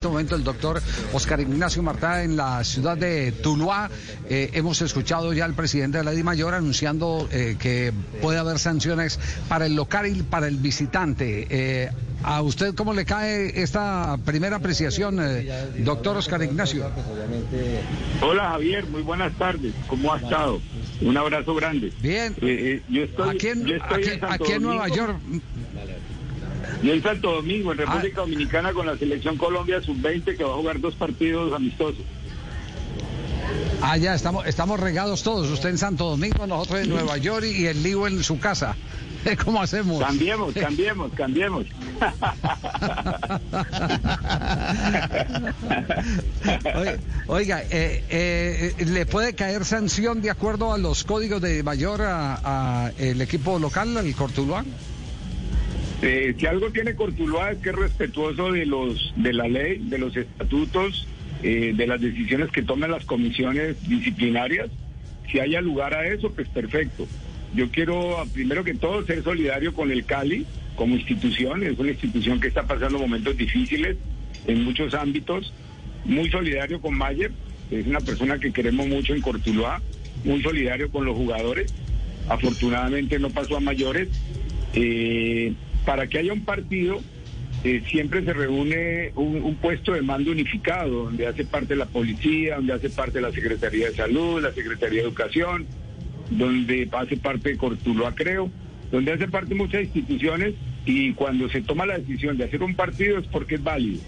En este momento el doctor Oscar Ignacio Martá en la ciudad de Tuluá. Eh, hemos escuchado ya al presidente de la Mayor anunciando eh, que puede haber sanciones para el local y para el visitante. Eh, ¿A usted cómo le cae esta primera apreciación, doctor Oscar Ignacio? Hola Javier, muy buenas tardes. ¿Cómo ha estado? Un abrazo grande. Bien. yo estoy, aquí en, Nueva York. Y en Santo Domingo, en República ah. Dominicana, con la selección Colombia sub-20 que va a jugar dos partidos amistosos. Ah, ya, estamos, estamos regados todos. Usted en Santo Domingo, nosotros en Nueva York y el lío en su casa. ¿Cómo hacemos? Cambiemos, cambiemos, cambiemos. Oiga, eh, eh, ¿le puede caer sanción de acuerdo a los códigos de mayor a, el equipo local, el Cortuluá? Eh, si algo tiene Cortuluá es que es respetuoso de los de la ley, de los estatutos, eh, de las decisiones que toman las comisiones disciplinarias. Si haya lugar a eso, pues perfecto. Yo quiero, primero que todo, ser solidario con el Cali como institución. Es una institución que está pasando momentos difíciles en muchos ámbitos. Muy solidario con Mayer, es una persona que queremos mucho en Cortuluá. Muy solidario con los jugadores. Afortunadamente no pasó a mayores. Eh, para que haya un partido, eh, siempre se reúne un, puesto de mando unificado, donde hace parte la policía, donde hace parte la Secretaría de Salud, la Secretaría de Educación, donde hace parte Cortuloa, creo, donde hace parte muchas instituciones y cuando se toma la decisión de hacer un partido es porque es válido.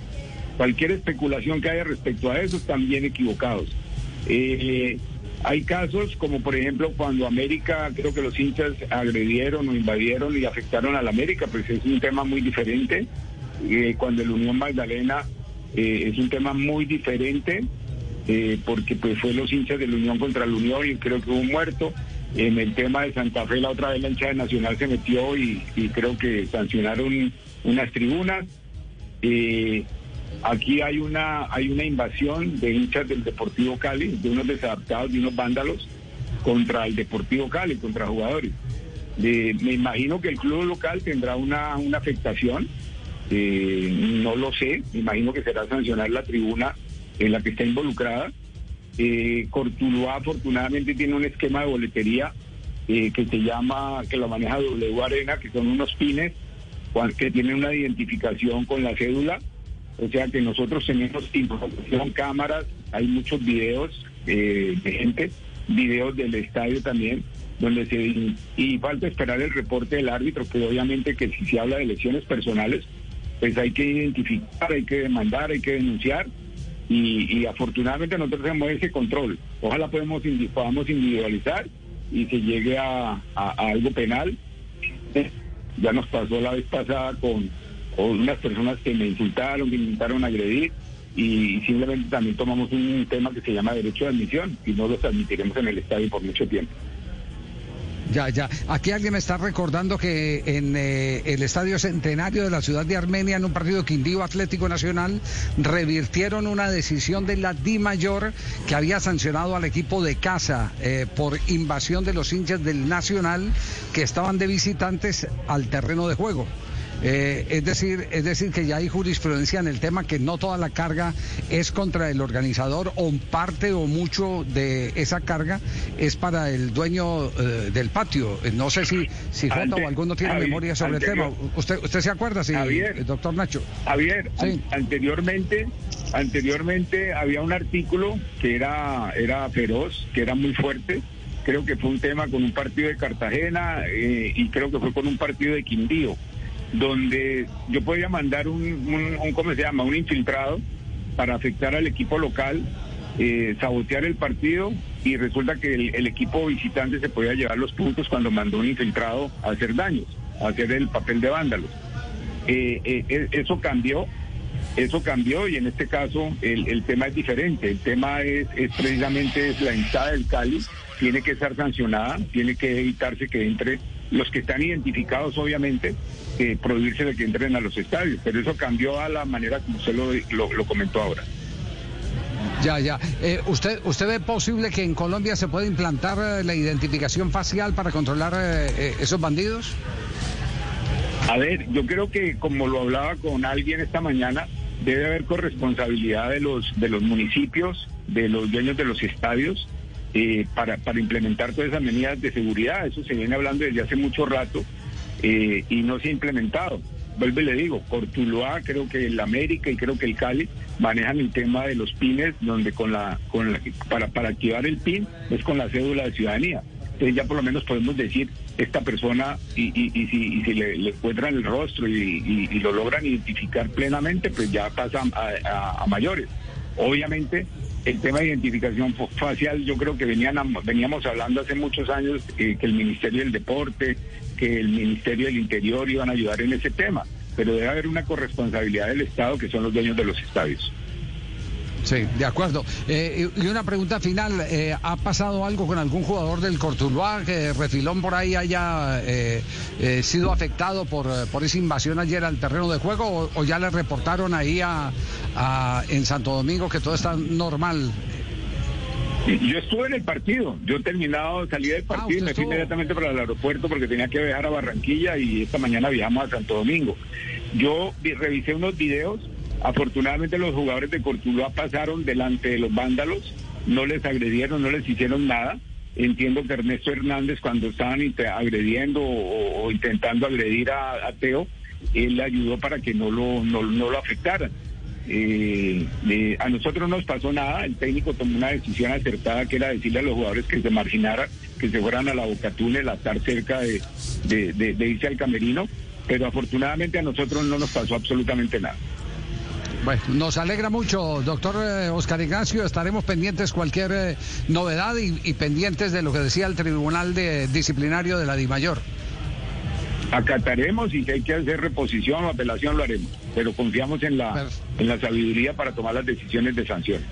Cualquier especulación que haya respecto a eso están bien equivocados. Eh, hay casos como por ejemplo cuando América, creo que los hinchas agredieron o invadieron y afectaron a la América, pues es un tema muy diferente. Eh, cuando el Unión Magdalena eh, es un tema muy diferente, eh, porque pues fue los hinchas de la Unión contra la Unión y creo que hubo un muerto. En el tema de Santa Fe la otra vez la hinchada nacional se metió y, y creo que sancionaron unas tribunas. Aquí hay una, hay una invasión de hinchas del Deportivo Cali, de unos desadaptados, de unos vándalos, contra el Deportivo Cali, contra jugadores. me imagino que el club local tendrá una, una afectación, eh, no lo sé, me imagino que será sancionar la tribuna en la que está involucrada. Eh, Cortuluá afortunadamente tiene un esquema de boletería eh, que se llama, que lo maneja W Arena, que son unos pines que tienen una identificación con la cédula o sea que nosotros tenemos información, cámaras, hay muchos videos eh, de gente, videos del estadio también, donde se... Y falta esperar el reporte del árbitro, que obviamente que si se habla de lesiones personales, pues hay que identificar, hay que demandar, hay que denunciar. Y, afortunadamente nosotros tenemos ese control. Ojalá podemos, podamos individualizar y se llegue a algo penal. Ya nos pasó la vez pasada con o unas personas que me insultaron, que me intentaron agredir y simplemente también tomamos un tema que se llama derecho de admisión y no los admitiremos en el estadio por mucho tiempo. Ya, ya. Aquí alguien me está recordando que en eh, el Estadio Centenario de la ciudad de Armenia, en un partido Quindío Atlético Nacional, revirtieron una decisión de la Di Mayor que había sancionado al equipo de casa eh, por invasión de los hinchas del Nacional que estaban de visitantes al terreno de juego. Eh, es decir, es decir que ya hay jurisprudencia en el tema que no toda la carga es contra el organizador o parte o mucho de esa carga es para el dueño eh, del patio. Eh, no sé si si Jota o alguno tiene memoria sobre el tema. ¿Usted usted se acuerda, sí, doctor Nacho? Javier, anteriormente anteriormente había un artículo que era era feroz, que era muy fuerte. Creo que fue un tema con un partido de Cartagena y creo que fue con un partido de Quindío donde yo podía mandar un, un, ¿cómo se llama? Un infiltrado para afectar al equipo local, eh, sabotear el partido y resulta que el, equipo visitante se podía llevar los puntos cuando mandó un infiltrado a hacer daños, a hacer el papel de vándalos. Eh, eh, eso cambió, eso cambió y en este caso el, tema es diferente. El tema es, es precisamente la hinchada del Cali, tiene que ser sancionada, tiene que evitarse que entre los que están identificados, obviamente, eh, prohibirse de que entren a los estadios, pero eso cambió a la manera como usted lo, comentó ahora. Ya, ya. Eh, ¿usted, ¿Usted ve posible que en Colombia se pueda implantar eh, la identificación facial para controlar eh, esos bandidos? A ver, yo creo que como lo hablaba con alguien esta mañana, debe haber corresponsabilidad de los, de los municipios, de los dueños de los estadios, eh, para, para implementar todas esas medidas de seguridad. Eso se viene hablando desde hace mucho rato eh, y no se ha implementado. Vuelve y le digo, Cortuloa, creo que el América y creo que el Cali manejan el tema de los pines, donde con la, con la, para, para activar el pin es con la cédula de ciudadanía. Entonces ya por lo menos podemos decir esta persona y, y, si, si le, encuentran el rostro y, lo logran identificar plenamente, pues ya pasa a, mayores. Obviamente el tema de identificación facial yo creo que venían veníamos hablando hace muchos años eh, que el Ministerio del Deporte, que el Ministerio del Interior iban a ayudar en ese tema, pero debe haber una corresponsabilidad del Estado que son los dueños de los estadios. Sí, de acuerdo. Eh, y una pregunta final, eh, ¿ha pasado algo con algún jugador del Cortuluá que Refilón por ahí haya eh, sido afectado por, por esa invasión ayer al terreno de juego o, ya le reportaron ahí a, en Santo Domingo que todo está normal? Yo estuve en el partido, yo he terminado, salí del ah, partido y me fui inmediatamente para el aeropuerto porque tenía que viajar a Barranquilla y esta mañana viajamos a Santo Domingo. Yo revisé unos videos Afortunadamente los jugadores de Cortuluá pasaron delante de los vándalos, no les agredieron, no les hicieron nada. Entiendo que Ernesto Hernández cuando estaban agrediendo o, intentando agredir a, Teo, él le ayudó para que no lo, no, lo afectaran. Eh, a nosotros no nos pasó nada, el técnico tomó una decisión acertada que era decirle a los jugadores que se marginaran, que se fueran a la Boca Túnel a estar cerca de irse al camerino, pero afortunadamente a nosotros no nos pasó absolutamente nada. Bueno, nos alegra mucho, doctor eh, Oscar Ignacio. Estaremos pendientes cualquier eh, novedad y, pendientes de lo que decía el Tribunal de, Disciplinario de la DIMAYOR. Acataremos y si hay que hacer reposición o apelación lo haremos, pero confiamos en la, en la sabiduría para tomar las decisiones de sanciones.